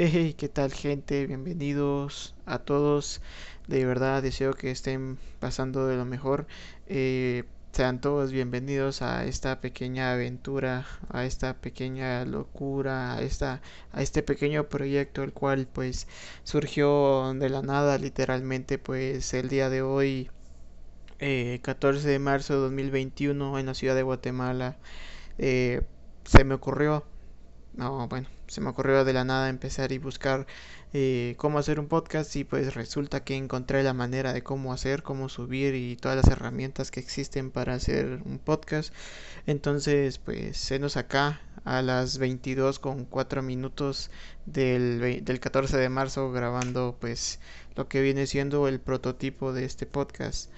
Hey, ¿qué tal gente? Bienvenidos a todos. De verdad deseo que estén pasando de lo mejor. Eh, sean todos bienvenidos a esta pequeña aventura, a esta pequeña locura, a, esta, a este pequeño proyecto el cual pues surgió de la nada literalmente pues el día de hoy 14 eh, de marzo de 2021 en la ciudad de Guatemala eh, se me ocurrió no, bueno, se me ocurrió de la nada empezar y buscar eh, cómo hacer un podcast y pues resulta que encontré la manera de cómo hacer, cómo subir y todas las herramientas que existen para hacer un podcast. Entonces, pues, senos acá a las 22 con 4 minutos del, del 14 de marzo grabando pues lo que viene siendo el prototipo de este podcast.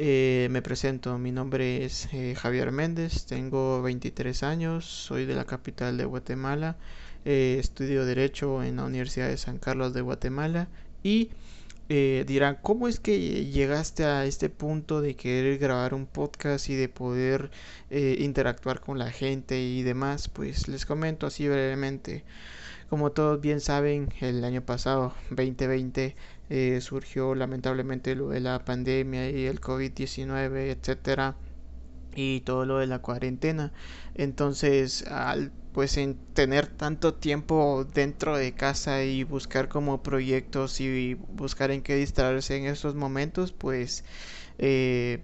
Eh, me presento, mi nombre es eh, Javier Méndez, tengo 23 años, soy de la capital de Guatemala, eh, estudio Derecho en la Universidad de San Carlos de Guatemala y dirán, ¿cómo es que llegaste a este punto de querer grabar un podcast y de poder interactuar con la gente y demás? Pues les comento así brevemente. Como todos bien saben, el año pasado, 2020, eh, surgió lamentablemente lo de la pandemia y el COVID-19, etcétera, y todo lo de la cuarentena. Entonces, al pues en tener tanto tiempo dentro de casa y buscar como proyectos y buscar en qué distraerse en estos momentos, pues eh,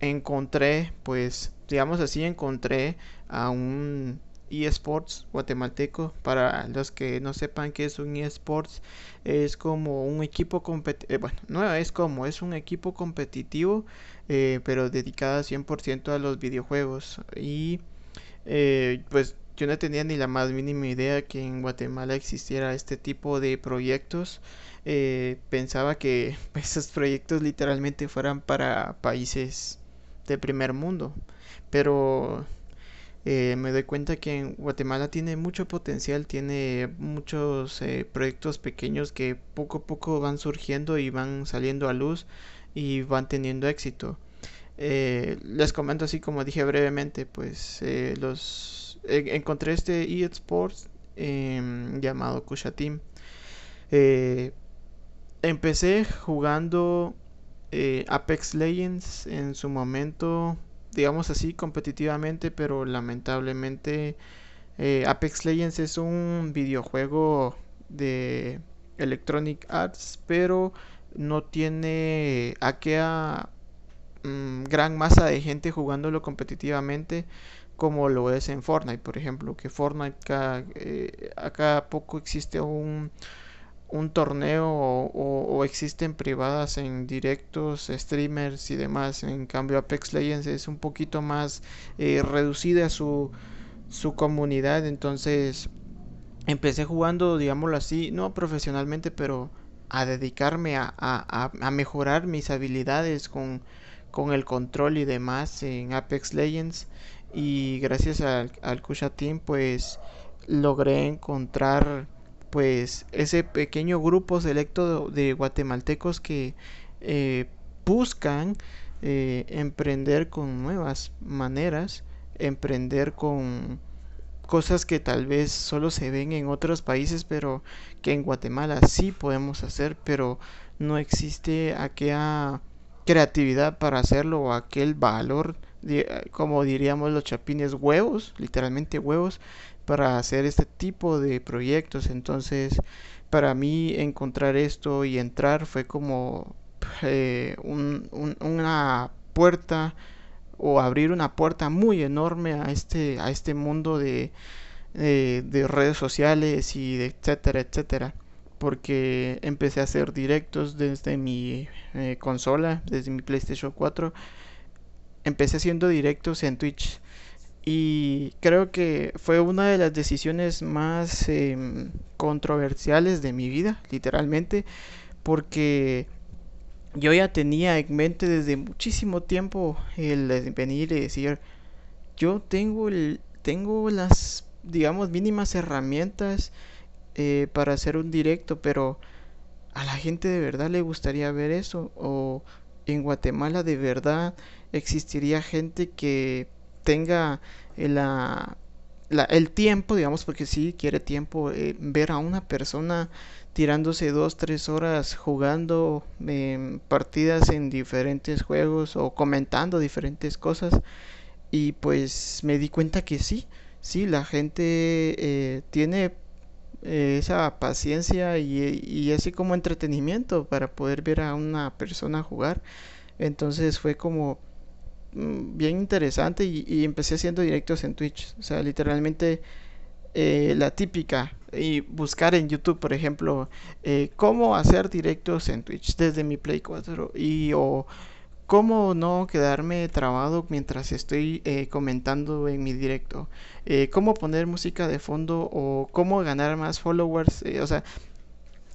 encontré, pues digamos así, encontré a un eSports guatemalteco. Para los que no sepan qué es un eSports, es como un equipo competitivo, eh, bueno, no es como, es un equipo competitivo, eh, pero dedicado 100% a los videojuegos. Y eh, pues yo no tenía ni la más mínima idea que en Guatemala existiera este tipo de proyectos. pensaba que esos proyectos literalmente fueran para países de primer mundo. Pero eh, me doy cuenta que en Guatemala tiene mucho potencial, tiene muchos eh, proyectos pequeños que poco a poco van surgiendo y van saliendo a luz y van teniendo éxito. Eh, les comento así como dije brevemente, pues los encontré este eSports em, llamado Kusha Team. empecé jugando Apex Legends en su momento digamos así, competitivamente, pero lamentablemente eh, Apex Legends es un videojuego de Electronic Arts, pero no tiene aquella mm, gran masa de gente jugándolo competitivamente como lo es en Fortnite, por ejemplo, que Fortnite acá, eh, acá poco existe un un torneo o, existen privadas en directos, streamers y demás. En cambio Apex Legends es un poquito más eh, reducida su, su comunidad. Entonces empecé jugando, digámoslo así, no profesionalmente, pero a dedicarme a, a, mejorar mis habilidades con, con, el control y demás en Apex Legends. Y gracias al, al Kusha Team pues logré encontrar pues ese pequeño grupo selecto de guatemaltecos que eh, buscan eh, emprender con nuevas maneras, emprender con cosas que tal vez solo se ven en otros países, pero que en Guatemala sí podemos hacer, pero no existe aquella creatividad para hacerlo o aquel valor, como diríamos los chapines, huevos, literalmente huevos, para hacer este tipo de proyectos. Entonces, para mí encontrar esto y entrar fue como eh, una puerta o abrir una puerta muy enorme a este, a este mundo de, de, redes sociales y de etcétera, etcétera. Porque empecé a hacer directos desde mi eh, consola, desde mi PlayStation 4. Empecé haciendo directos en Twitch y creo que fue una de las decisiones más em, controversiales de mi vida, literalmente, porque yo ya tenía en mente desde muchísimo tiempo el venir y decir, yo tengo, el, tengo las, digamos, mínimas herramientas eh, para hacer un directo, pero a la gente de verdad le gustaría ver eso, o en Guatemala de verdad existiría gente que tenga la, el tiempo, digamos, porque sí quiere tiempo, eh, ver a una persona tirándose dos, tres horas jugando em, partidas en diferentes juegos o comentando diferentes cosas. Y pues me di cuenta que sí, sí, la gente eh, tiene eh, esa paciencia y, y así como entretenimiento para poder ver a una persona jugar. Entonces fue como bien interesante y, empecé haciendo directos en Twitch. O sea, literalmente eh, la típica y buscar en YouTube, por ejemplo, eh, cómo hacer directos en Twitch desde mi Play 4 y o cómo no quedarme trabado mientras estoy eh, comentando en mi directo, cómo poner música de fondo o cómo ganar más followers, o sea,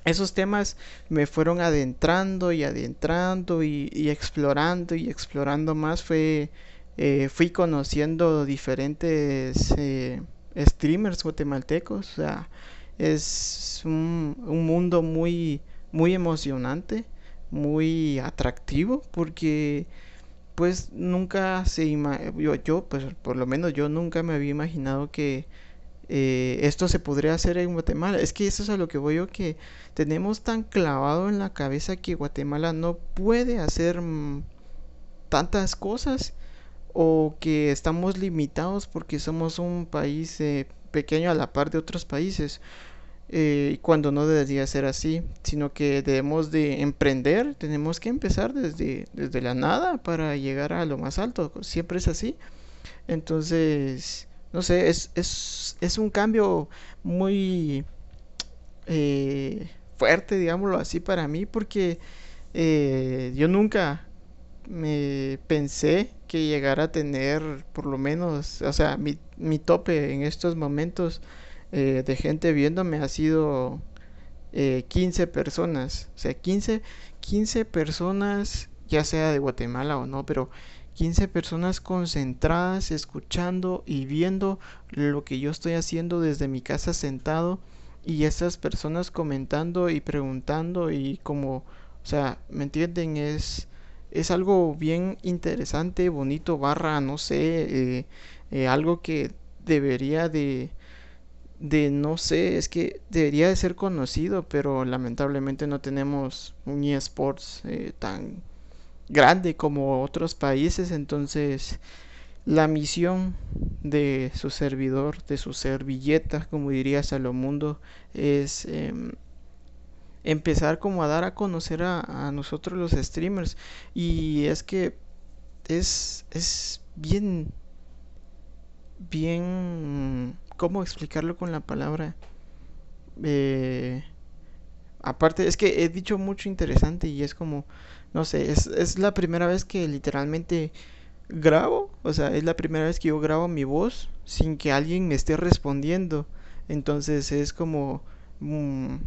esos temas me fueron adentrando y adentrando y, explorando y explorando más. Fue, fui conociendo diferentes streamers guatemaltecos. O sea, es un, mundo muy, muy emocionante, muy atractivo, porque pues nunca se yo, yo, pues por lo menos yo nunca me había imaginado que eh, esto se podría hacer en Guatemala. Es que eso es a lo que voy yo, que tenemos tan clavado en la cabeza que Guatemala no puede hacer mm, tantas cosas o que estamos limitados porque somos un país eh, pequeño a la par de otros países eh, cuando no debería ser así sino que debemos de emprender tenemos que empezar desde, desde la nada para llegar a lo más alto siempre es así entonces no sé es, es, es un cambio muy eh, fuerte digámoslo así para mí porque yo nunca me pensé que llegara a tener por lo menos, o sea, mi, mi tope en estos momentos eh, de gente viéndome ha sido eh, 15 personas, o sea, 15, 15 personas, ya sea de Guatemala o no, pero 15 personas concentradas, escuchando y viendo lo que yo estoy haciendo desde mi casa sentado y esas personas comentando y preguntando y como, o sea, ¿me entienden? Es es algo bien interesante, bonito, barra, no sé, eh, eh, algo que debería de, de, no sé, es que debería de ser conocido, pero lamentablemente no tenemos un eSports eh, tan grande como otros países, entonces la misión de su servidor, de su servilleta, como diría Salomundo, es em, empezar como a dar a conocer a, nosotros los streamers. Y es que es, es bien, bien, ¿cómo explicarlo con la palabra? Eh, aparte, es que he dicho mucho interesante y es como, no sé, es, es la primera vez que literalmente grabo, o sea, es la primera vez que yo grabo mi voz sin que alguien me esté respondiendo. Entonces es como... Mm,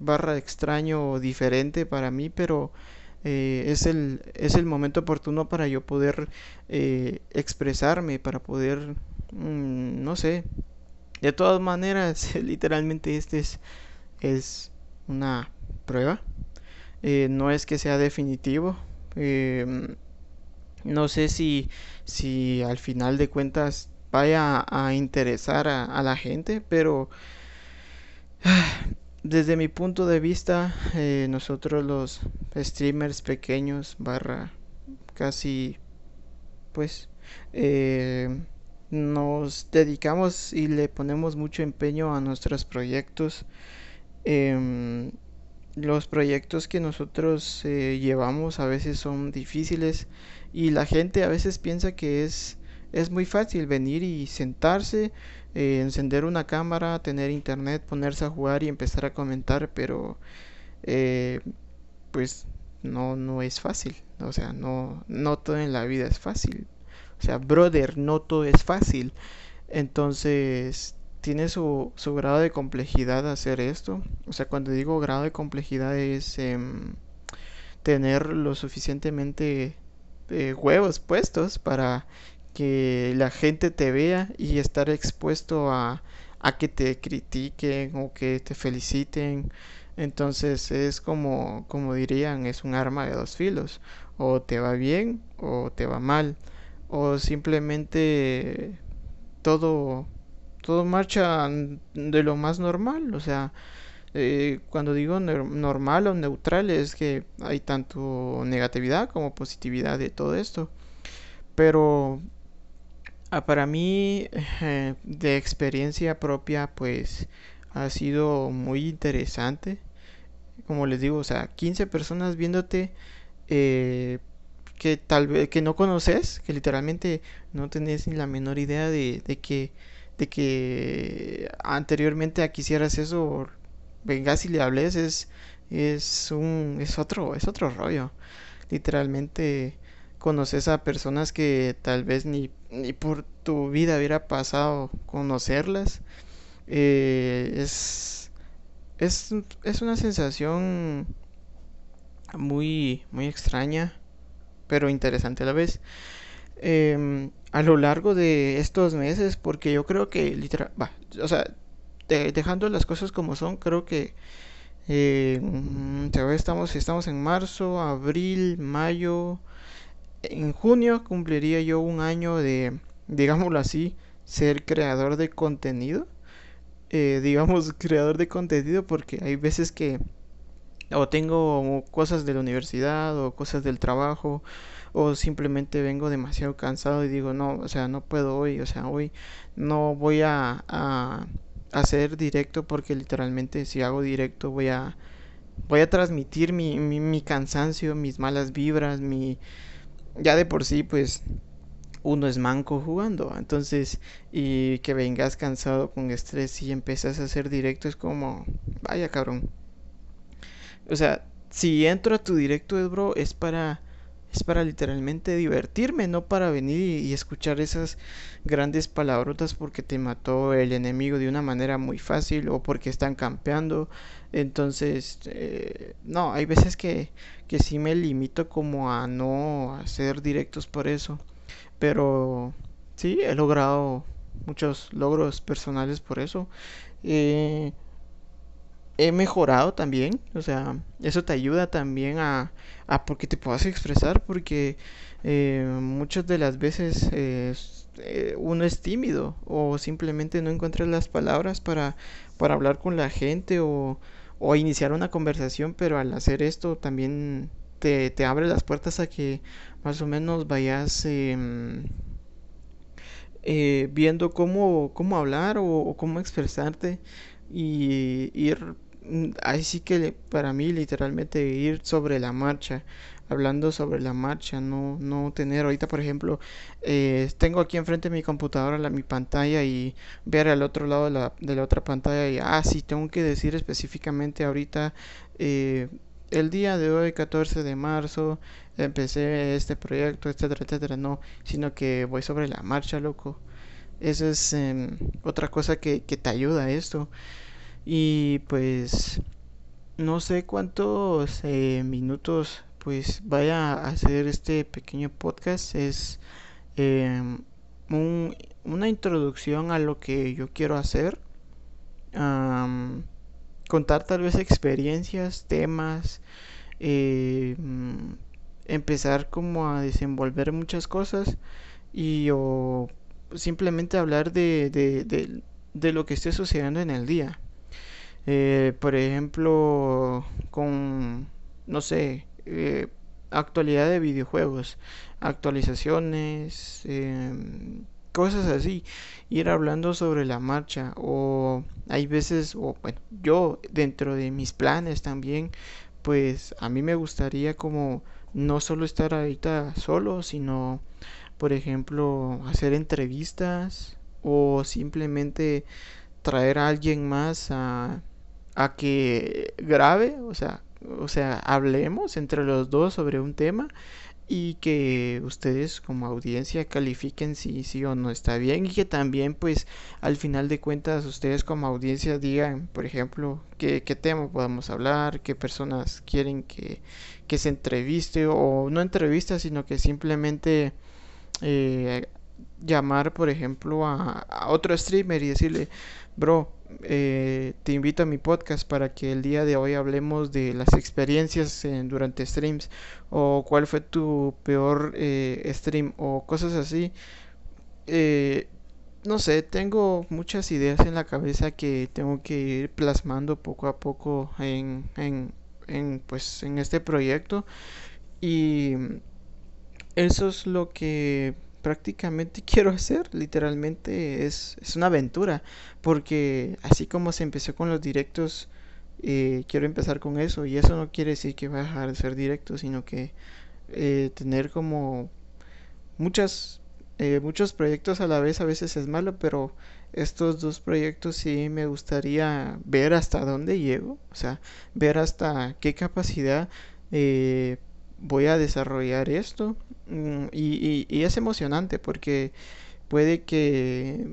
barra extraño o diferente para mí, pero eh, es, el, es el momento oportuno para yo poder eh, expresarme, para poder, mm, no sé, de todas maneras, literalmente este es, es una prueba, eh, no es que sea definitivo, em, no sé si, si al final de cuentas vaya a interesar a, la gente, pero desde mi punto de vista, eh, nosotros los streamers pequeños, barra casi, pues, eh, nos dedicamos y le ponemos mucho empeño a nuestros proyectos. Em, los proyectos que nosotros eh, llevamos a veces son difíciles y la gente a veces piensa que es, es muy fácil venir y sentarse eh, encender una cámara, tener internet, ponerse a jugar y empezar a comentar, pero eh, pues no, no es fácil. O sea, no, no todo en la vida es fácil. O sea, brother, no todo es fácil. Entonces, tiene su, su grado de complejidad hacer esto. O sea, cuando digo grado de complejidad es em, tener lo suficientemente eh, huevos puestos para que la gente te vea y estar expuesto a, a que te critiquen o que te feliciten. Entonces es como, como dirían, es un arma de dos filos. O te va bien o te va mal. O simplemente todo, todo marcha de lo más normal, o sea, eh, cuando digo normal o neutral es que hay tanto negatividad como positividad de todo esto. Pero ah, para mí, eh, de experiencia propia, pues ha sido muy interesante. Como les digo, o sea, 15 personas viéndote eh, que tal vez que no conoces, que literalmente no tenés ni la menor idea de, de que de que anteriormente a quisieras eso vengas y le hables es es un es otro es otro rollo. Literalmente conoces a personas que tal vez ni, ni por tu vida hubiera pasado conocerlas. Eh, es, es, es una sensación muy, muy extraña, pero interesante a la vez. Em, a lo largo de estos meses, porque yo creo que literal, va, o sea, dejando las cosas como son, creo que eh, mm, estamos, estamos en marzo, abril, mayo, en junio cumpliría yo un año de, digámoslo así, ser creador de contenido. Eh, digamos, creador de contenido porque hay veces que o tengo cosas de la universidad o cosas del trabajo o simplemente vengo demasiado cansado y digo no o sea no puedo hoy o sea hoy no voy a, a hacer directo porque literalmente si hago directo voy a voy a transmitir mi, mi, mi cansancio mis malas vibras mi ya de por sí pues uno es manco jugando. Entonces, y que vengas cansado con estrés y empiezas a hacer directo es como, vaya cabrón. O sea, si entro a tu directo, bro, es para es para literalmente divertirme, no para venir y, escuchar esas grandes palabrotas porque te mató el enemigo de una manera muy fácil o porque están campeando. Entonces, eh, no, hay veces que, que sí me limito como a no hacer directos por eso. Pero sí, he logrado muchos logros personales por eso. Eh, he mejorado también, o sea, eso te ayuda también a, a porque te puedas expresar, porque eh, muchas de las veces eh, uno es tímido o simplemente no encuentra las palabras para, para hablar con la gente o, o iniciar una conversación, pero al hacer esto también te, te abre las puertas a que más o menos vayas em, eh, viendo cómo, cómo hablar o, cómo expresarte y ir mm, ahí sí que para mí literalmente ir sobre la marcha hablando sobre la marcha no no tener ahorita por ejemplo eh, tengo aquí enfrente de mi computadora mi pantalla y ver al otro lado de la, de la otra pantalla y ah sí tengo que decir específicamente ahorita eh, el día de hoy, 14 de marzo, empecé este proyecto, etcétera, etcétera, no, sino que voy sobre la marcha, loco. Esa es em, otra cosa que, que te ayuda a esto. Y pues no sé cuántos eh, minutos pues vaya a hacer este pequeño podcast. Es em, un, una introducción a lo que yo quiero hacer contar tal vez experiencias, temas, eh, empezar como a desenvolver muchas cosas y o simplemente hablar de, de, de, lo que esté sucediendo en el día. Eh, por ejemplo, con, no sé, eh, actualidad de videojuegos, actualizaciones, em, cosas así, ir hablando sobre la marcha o hay veces, o bueno, yo dentro de mis planes también, pues a mí me gustaría como no solo estar ahorita solo, sino por ejemplo hacer entrevistas o simplemente traer a alguien más a, a que grabe, o sea, o sea, hablemos entre los dos sobre un tema y que ustedes como audiencia califiquen si sí o no está bien y que también pues al final de cuentas ustedes como audiencia digan por ejemplo qué, qué tema podemos hablar qué personas quieren que, que se entreviste o no entrevista sino que simplemente eh, llamar por ejemplo a, otro streamer y decirle bro eh, te invito a mi podcast para que el día de hoy hablemos de las experiencias durante streams o cuál fue tu peor eh, stream o cosas así. Eh, no sé, tengo muchas ideas en la cabeza que tengo que ir plasmando poco a poco en, en pues en este proyecto y eso es lo que prácticamente quiero hacer, literalmente es, es una aventura, porque así como se empezó con los directos, eh, quiero empezar con eso, y eso no quiere decir que va a dejar de ser directo, sino que eh, tener como muchas, eh, muchos proyectos a la vez a veces es malo, pero estos dos proyectos sí me gustaría ver hasta dónde llego, o sea, ver hasta qué capacidad eh, voy a desarrollar esto mm, y, es emocionante porque puede que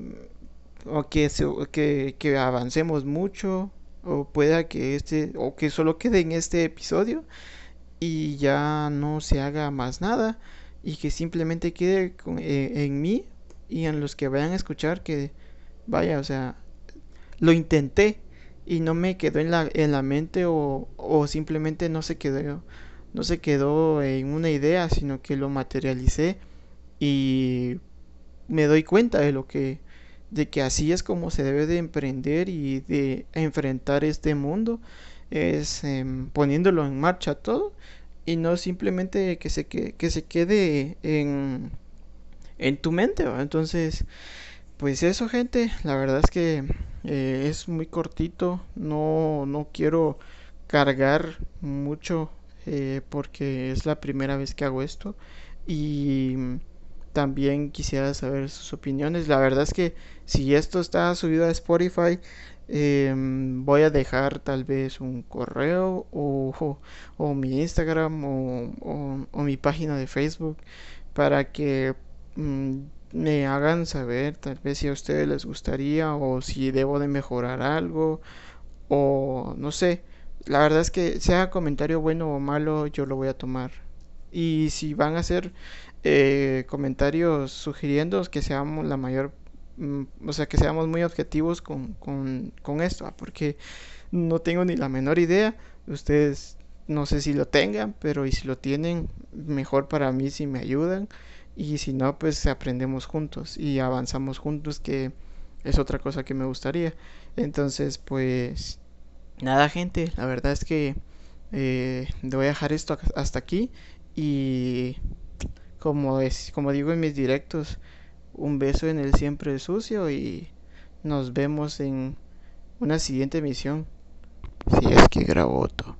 o que, que, que avancemos mucho o pueda que este o que solo quede en este episodio y ya no se haga más nada y que simplemente quede eh, en mí y en los que vayan a escuchar que vaya o sea lo intenté y no me quedó en la, en la mente o, o simplemente no se quedó no se quedó en una idea, sino que lo materialicé y me doy cuenta de lo que de que así es como se debe de emprender y de enfrentar este mundo. Es em, poniéndolo en marcha todo y no simplemente que se, que, que se quede en, en tu mente entonces pues eso gente la verdad es que eh, es muy cortito no no quiero cargar mucho eh, porque es la primera vez que hago esto y también quisiera saber sus opiniones. La verdad es que si esto está subido a Spotify, em, voy a dejar tal vez un correo o, o, mi Instagram o, o, mi página de Facebook para que mm, me hagan saber tal vez si a ustedes les gustaría o si debo de mejorar algo o no sé la verdad es que sea comentario bueno o malo, yo lo voy a tomar. Y si van a hacer eh, comentarios sugiriendo que seamos la mayor, mm, o sea, que seamos muy objetivos con, con, con esto, ah, porque no tengo ni la menor idea. Ustedes no sé si lo tengan, pero y si lo tienen, mejor para mí si me ayudan. Y si no, pues aprendemos juntos y avanzamos juntos, que es otra cosa que me gustaría. Entonces, pues nada gente, la verdad es que eh, voy a dejar esto hasta aquí y como, es, como digo en mis directos, un beso en el siempre sucio y nos vemos en una siguiente emisión. Si es que grabo otro.